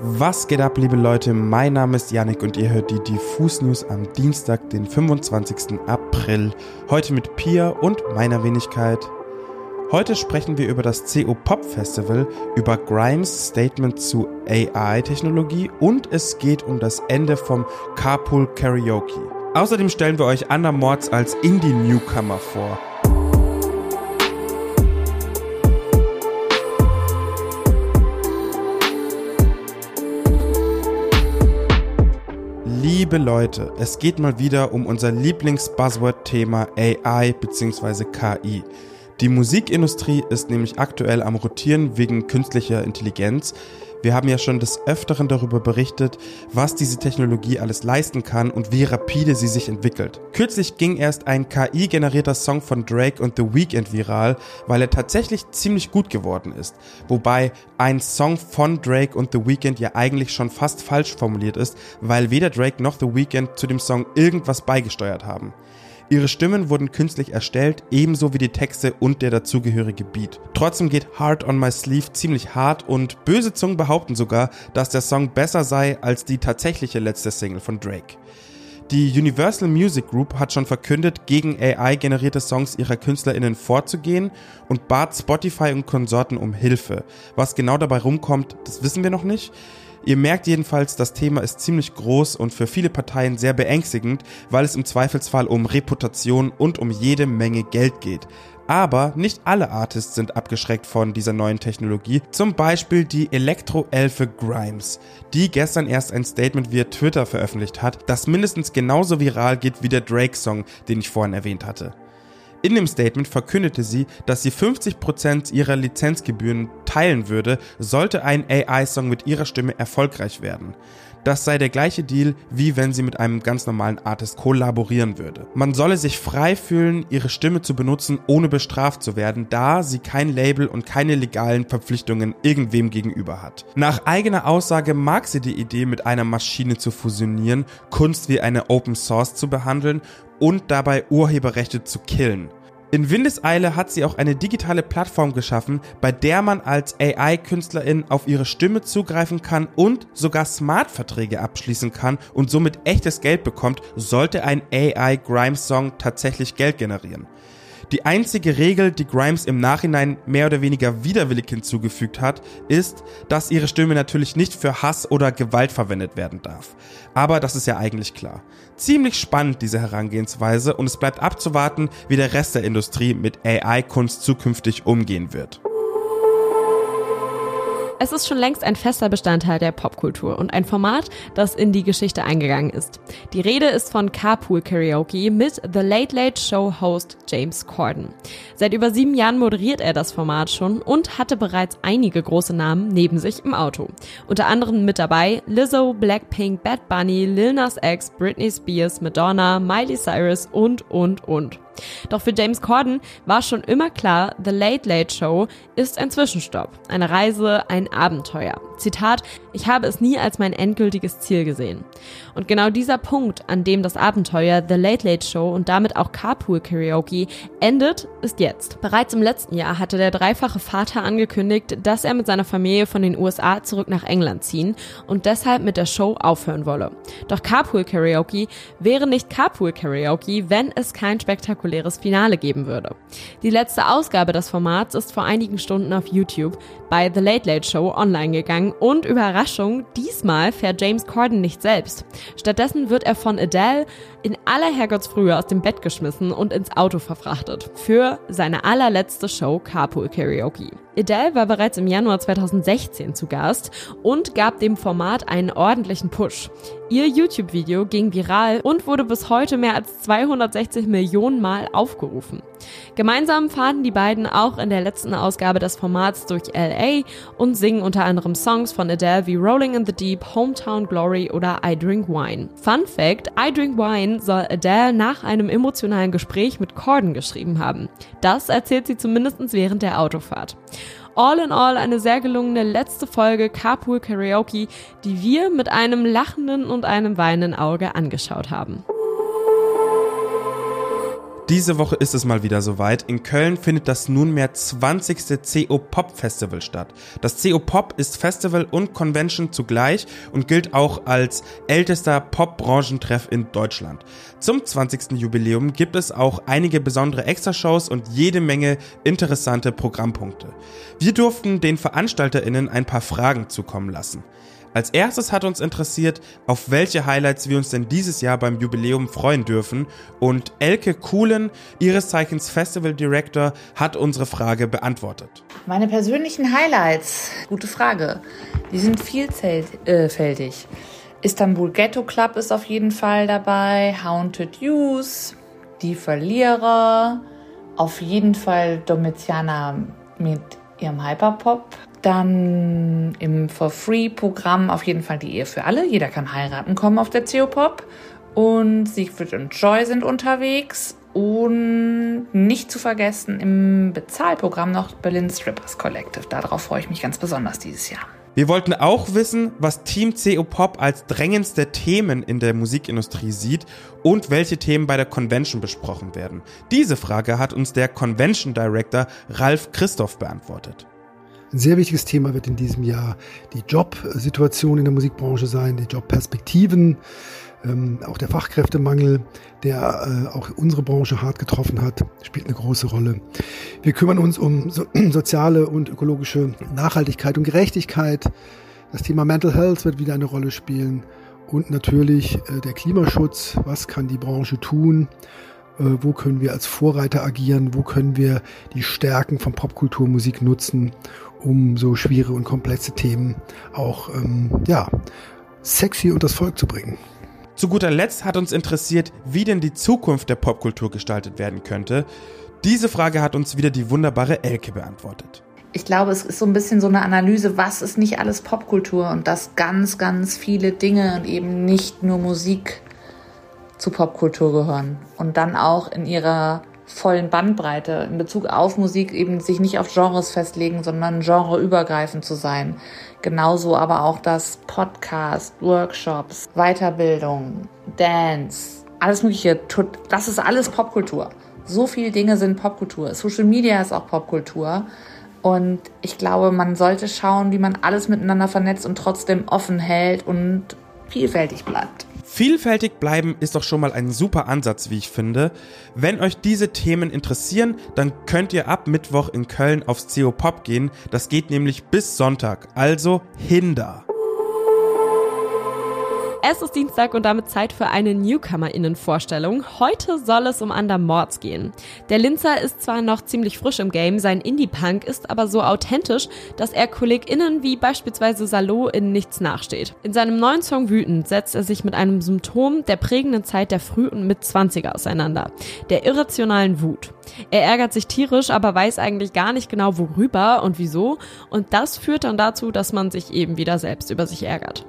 Was geht ab, liebe Leute? Mein Name ist Yannick und ihr hört die Diffus News am Dienstag, den 25. April. Heute mit Pia und meiner Wenigkeit. Heute sprechen wir über das CO Pop Festival, über Grimes Statement zu AI-Technologie und es geht um das Ende vom Carpool Karaoke. Außerdem stellen wir euch Anna Mords als Indie-Newcomer vor. Liebe Leute, es geht mal wieder um unser Lieblings-Buzzword-Thema AI bzw. KI. Die Musikindustrie ist nämlich aktuell am Rotieren wegen künstlicher Intelligenz. Wir haben ja schon des Öfteren darüber berichtet, was diese Technologie alles leisten kann und wie rapide sie sich entwickelt. Kürzlich ging erst ein KI-generierter Song von Drake und The Weeknd viral, weil er tatsächlich ziemlich gut geworden ist. Wobei ein Song von Drake und The Weeknd ja eigentlich schon fast falsch formuliert ist, weil weder Drake noch The Weeknd zu dem Song irgendwas beigesteuert haben. Ihre Stimmen wurden künstlich erstellt, ebenso wie die Texte und der dazugehörige Beat. Trotzdem geht Hard on My Sleeve ziemlich hart und böse Zungen behaupten sogar, dass der Song besser sei als die tatsächliche letzte Single von Drake. Die Universal Music Group hat schon verkündet, gegen AI-generierte Songs ihrer KünstlerInnen vorzugehen und bat Spotify und Konsorten um Hilfe. Was genau dabei rumkommt, das wissen wir noch nicht. Ihr merkt jedenfalls, das Thema ist ziemlich groß und für viele Parteien sehr beängstigend, weil es im Zweifelsfall um Reputation und um jede Menge Geld geht. Aber nicht alle Artists sind abgeschreckt von dieser neuen Technologie. Zum Beispiel die Elektro-Elfe Grimes, die gestern erst ein Statement via Twitter veröffentlicht hat, das mindestens genauso viral geht wie der Drake-Song, den ich vorhin erwähnt hatte. In dem Statement verkündete sie, dass sie 50% ihrer Lizenzgebühren teilen würde, sollte ein AI-Song mit ihrer Stimme erfolgreich werden. Das sei der gleiche Deal, wie wenn sie mit einem ganz normalen Artist kollaborieren würde. Man solle sich frei fühlen, ihre Stimme zu benutzen, ohne bestraft zu werden, da sie kein Label und keine legalen Verpflichtungen irgendwem gegenüber hat. Nach eigener Aussage mag sie die Idee, mit einer Maschine zu fusionieren, Kunst wie eine Open Source zu behandeln und dabei Urheberrechte zu killen. In Windeseile hat sie auch eine digitale Plattform geschaffen, bei der man als AI-Künstlerin auf ihre Stimme zugreifen kann und sogar Smart-Verträge abschließen kann und somit echtes Geld bekommt, sollte ein AI-Grimes-Song tatsächlich Geld generieren. Die einzige Regel, die Grimes im Nachhinein mehr oder weniger widerwillig hinzugefügt hat, ist, dass ihre Stimme natürlich nicht für Hass oder Gewalt verwendet werden darf. Aber das ist ja eigentlich klar. Ziemlich spannend diese Herangehensweise und es bleibt abzuwarten, wie der Rest der Industrie mit AI-Kunst zukünftig umgehen wird. Es ist schon längst ein fester Bestandteil der Popkultur und ein Format, das in die Geschichte eingegangen ist. Die Rede ist von Carpool Karaoke mit The Late Late Show Host James Corden. Seit über sieben Jahren moderiert er das Format schon und hatte bereits einige große Namen neben sich im Auto. Unter anderem mit dabei Lizzo, Blackpink, Bad Bunny, Lil Nas X, Britney Spears, Madonna, Miley Cyrus und, und, und. Doch für James Corden war schon immer klar, The Late Late Show ist ein Zwischenstopp, eine Reise, ein Abenteuer. Zitat, ich habe es nie als mein endgültiges Ziel gesehen. Und genau dieser Punkt, an dem das Abenteuer The Late Late Show und damit auch Carpool Karaoke endet, ist jetzt. Bereits im letzten Jahr hatte der dreifache Vater angekündigt, dass er mit seiner Familie von den USA zurück nach England ziehen und deshalb mit der Show aufhören wolle. Doch Carpool Karaoke wäre nicht Carpool Karaoke, wenn es kein spektakuläres Finale geben würde. Die letzte Ausgabe des Formats ist vor einigen Stunden auf YouTube bei The Late Late Show online gegangen und Überraschung, diesmal fährt James Corden nicht selbst. Stattdessen wird er von Adele in aller Herrgottsfrühe aus dem Bett geschmissen und ins Auto verfrachtet. Für seine allerletzte Show Carpool Karaoke. Adele war bereits im Januar 2016 zu Gast und gab dem Format einen ordentlichen Push. Ihr YouTube-Video ging viral und wurde bis heute mehr als 260 Millionen Mal aufgerufen. Gemeinsam fahren die beiden auch in der letzten Ausgabe des Formats durch LA und singen unter anderem Songs von Adele wie Rolling in the Deep, Hometown Glory oder I Drink Wine. Fun Fact, I Drink Wine soll Adele nach einem emotionalen Gespräch mit Corden geschrieben haben. Das erzählt sie zumindest während der Autofahrt. All in all eine sehr gelungene letzte Folge Carpool Karaoke, die wir mit einem lachenden und einem weinenden Auge angeschaut haben. Diese Woche ist es mal wieder soweit. In Köln findet das nunmehr 20. CO Pop Festival statt. Das CO Pop ist Festival und Convention zugleich und gilt auch als ältester Pop-Branchentreff in Deutschland. Zum 20. Jubiläum gibt es auch einige besondere Extrashows und jede Menge interessante Programmpunkte. Wir durften den VeranstalterInnen ein paar Fragen zukommen lassen. Als erstes hat uns interessiert, auf welche Highlights wir uns denn dieses Jahr beim Jubiläum freuen dürfen und Elke Kuhlen, ihres Zeichens Festival Director, hat unsere Frage beantwortet. Meine persönlichen Highlights, gute Frage. Die sind vielfältig. Äh, Istanbul Ghetto Club ist auf jeden Fall dabei, Haunted Youth, Die Verlierer, auf jeden Fall Domitiana mit ihrem Hyperpop, dann im For Free-Programm auf jeden Fall die Ehe für alle. Jeder kann heiraten kommen auf der CO-Pop. Und Siegfried und Joy sind unterwegs. Und nicht zu vergessen im Bezahlprogramm noch Berlin Strippers Collective. Darauf freue ich mich ganz besonders dieses Jahr. Wir wollten auch wissen, was Team CO Pop als drängendste Themen in der Musikindustrie sieht und welche Themen bei der Convention besprochen werden. Diese Frage hat uns der Convention Director Ralf Christoph beantwortet. Ein sehr wichtiges Thema wird in diesem Jahr die Jobsituation in der Musikbranche sein, die Jobperspektiven, ähm, auch der Fachkräftemangel, der äh, auch unsere Branche hart getroffen hat, spielt eine große Rolle. Wir kümmern uns um so, soziale und ökologische Nachhaltigkeit und Gerechtigkeit. Das Thema Mental Health wird wieder eine Rolle spielen und natürlich äh, der Klimaschutz. Was kann die Branche tun? Äh, wo können wir als Vorreiter agieren? Wo können wir die Stärken von Popkulturmusik nutzen? Um so schwere und komplexe Themen auch ähm, ja, sexy und das Volk zu bringen. Zu guter Letzt hat uns interessiert, wie denn die Zukunft der Popkultur gestaltet werden könnte. Diese Frage hat uns wieder die wunderbare Elke beantwortet. Ich glaube, es ist so ein bisschen so eine Analyse, was ist nicht alles Popkultur und dass ganz, ganz viele Dinge und eben nicht nur Musik zu Popkultur gehören und dann auch in ihrer vollen Bandbreite in Bezug auf Musik eben sich nicht auf Genres festlegen, sondern genreübergreifend zu sein. Genauso aber auch das Podcast, Workshops, Weiterbildung, Dance, alles Mögliche. Das ist alles Popkultur. So viele Dinge sind Popkultur. Social Media ist auch Popkultur. Und ich glaube, man sollte schauen, wie man alles miteinander vernetzt und trotzdem offen hält und vielfältig bleibt. Vielfältig bleiben ist doch schon mal ein super Ansatz, wie ich finde. Wenn euch diese Themen interessieren, dann könnt ihr ab Mittwoch in Köln aufs CO Pop gehen. Das geht nämlich bis Sonntag. Also hinder. Es ist Dienstag und damit Zeit für eine NewcomerInnen-Vorstellung. Heute soll es um Mords gehen. Der Linzer ist zwar noch ziemlich frisch im Game, sein Indie-Punk ist aber so authentisch, dass er KollegInnen wie beispielsweise Salo in nichts nachsteht. In seinem neuen Song Wütend setzt er sich mit einem Symptom der prägenden Zeit der Früh- und Mitzwanziger auseinander. Der irrationalen Wut. Er ärgert sich tierisch, aber weiß eigentlich gar nicht genau worüber und wieso. Und das führt dann dazu, dass man sich eben wieder selbst über sich ärgert.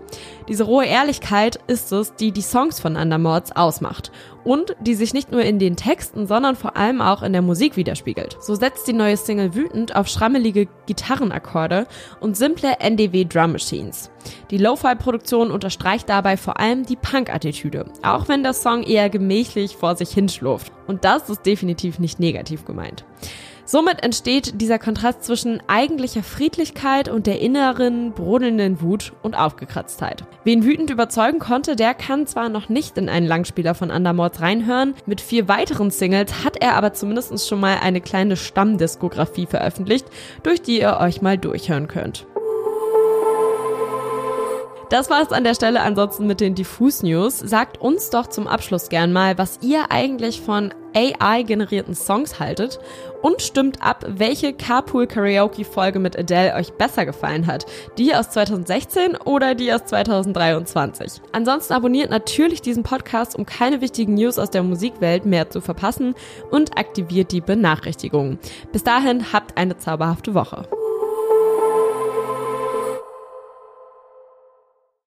Diese rohe Ehrlichkeit ist es, die die Songs von Undermords ausmacht und die sich nicht nur in den Texten, sondern vor allem auch in der Musik widerspiegelt. So setzt die neue Single wütend auf schrammelige Gitarrenakkorde und simple NDW Drum Machines. Die Lo-Fi-Produktion unterstreicht dabei vor allem die Punk-Attitüde, auch wenn der Song eher gemächlich vor sich hinschlurft. Und das ist definitiv nicht negativ gemeint. Somit entsteht dieser Kontrast zwischen eigentlicher Friedlichkeit und der inneren, brodelnden Wut und Aufgekratztheit. Wen wütend überzeugen konnte, der kann zwar noch nicht in einen Langspieler von Undermords reinhören, mit vier weiteren Singles hat er aber zumindest schon mal eine kleine Stammdiskografie veröffentlicht, durch die ihr euch mal durchhören könnt. Das war es an der Stelle ansonsten mit den Diffus News. Sagt uns doch zum Abschluss gern mal, was ihr eigentlich von AI-generierten Songs haltet und stimmt ab, welche Carpool Karaoke Folge mit Adele euch besser gefallen hat. Die aus 2016 oder die aus 2023. Ansonsten abonniert natürlich diesen Podcast, um keine wichtigen News aus der Musikwelt mehr zu verpassen und aktiviert die Benachrichtigungen. Bis dahin habt eine zauberhafte Woche.